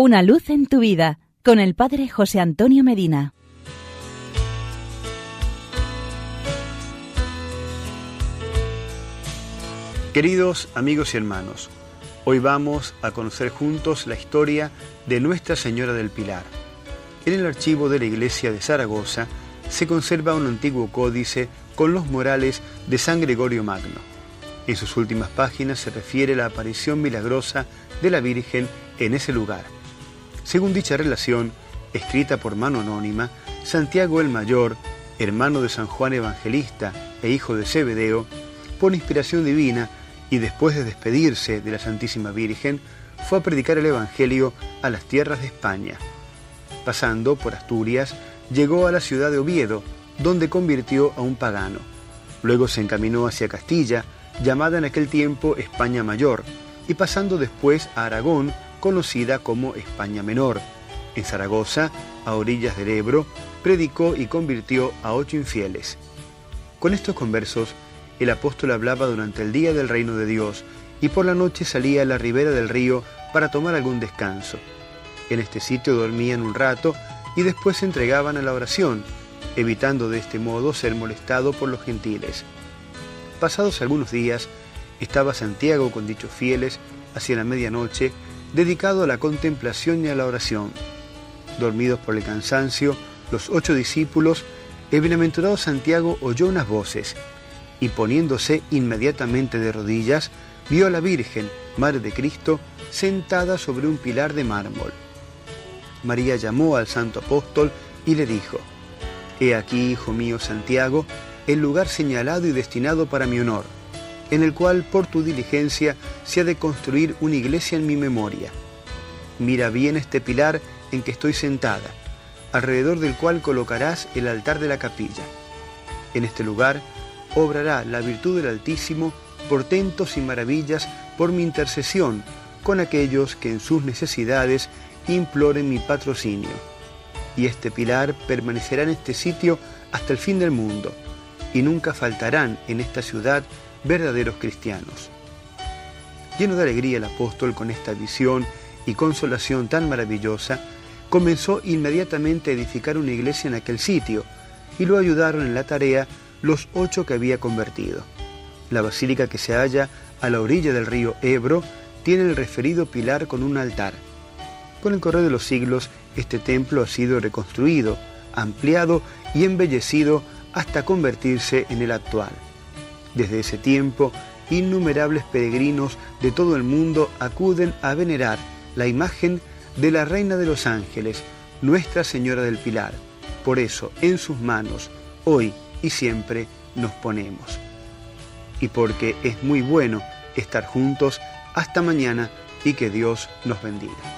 Una luz en tu vida con el Padre José Antonio Medina. Queridos amigos y hermanos, hoy vamos a conocer juntos la historia de Nuestra Señora del Pilar. En el archivo de la iglesia de Zaragoza se conserva un antiguo códice con los morales de San Gregorio Magno. En sus últimas páginas se refiere la aparición milagrosa de la Virgen en ese lugar. Según dicha relación, escrita por mano anónima, Santiago el Mayor, hermano de San Juan Evangelista e hijo de Zebedeo, por inspiración divina y después de despedirse de la Santísima Virgen, fue a predicar el Evangelio a las tierras de España. Pasando por Asturias, llegó a la ciudad de Oviedo, donde convirtió a un pagano. Luego se encaminó hacia Castilla, llamada en aquel tiempo España Mayor, y pasando después a Aragón, conocida como España Menor. En Zaragoza, a orillas del Ebro, predicó y convirtió a ocho infieles. Con estos conversos, el apóstol hablaba durante el día del reino de Dios y por la noche salía a la ribera del río para tomar algún descanso. En este sitio dormían un rato y después se entregaban a la oración, evitando de este modo ser molestado por los gentiles. Pasados algunos días, estaba Santiago con dichos fieles hacia la medianoche dedicado a la contemplación y a la oración. Dormidos por el cansancio, los ocho discípulos, el bienaventurado Santiago oyó unas voces y poniéndose inmediatamente de rodillas, vio a la Virgen, Madre de Cristo, sentada sobre un pilar de mármol. María llamó al santo apóstol y le dijo, He aquí, hijo mío Santiago, el lugar señalado y destinado para mi honor en el cual por tu diligencia se ha de construir una iglesia en mi memoria. Mira bien este pilar en que estoy sentada, alrededor del cual colocarás el altar de la capilla. En este lugar obrará la virtud del Altísimo portentos y maravillas por mi intercesión con aquellos que en sus necesidades imploren mi patrocinio. Y este pilar permanecerá en este sitio hasta el fin del mundo, y nunca faltarán en esta ciudad verdaderos cristianos. Lleno de alegría el apóstol con esta visión y consolación tan maravillosa, comenzó inmediatamente a edificar una iglesia en aquel sitio y lo ayudaron en la tarea los ocho que había convertido. La basílica que se halla a la orilla del río Ebro tiene el referido pilar con un altar. Con el correr de los siglos, este templo ha sido reconstruido, ampliado y embellecido hasta convertirse en el actual. Desde ese tiempo, innumerables peregrinos de todo el mundo acuden a venerar la imagen de la Reina de los Ángeles, Nuestra Señora del Pilar. Por eso, en sus manos, hoy y siempre, nos ponemos. Y porque es muy bueno estar juntos, hasta mañana y que Dios nos bendiga.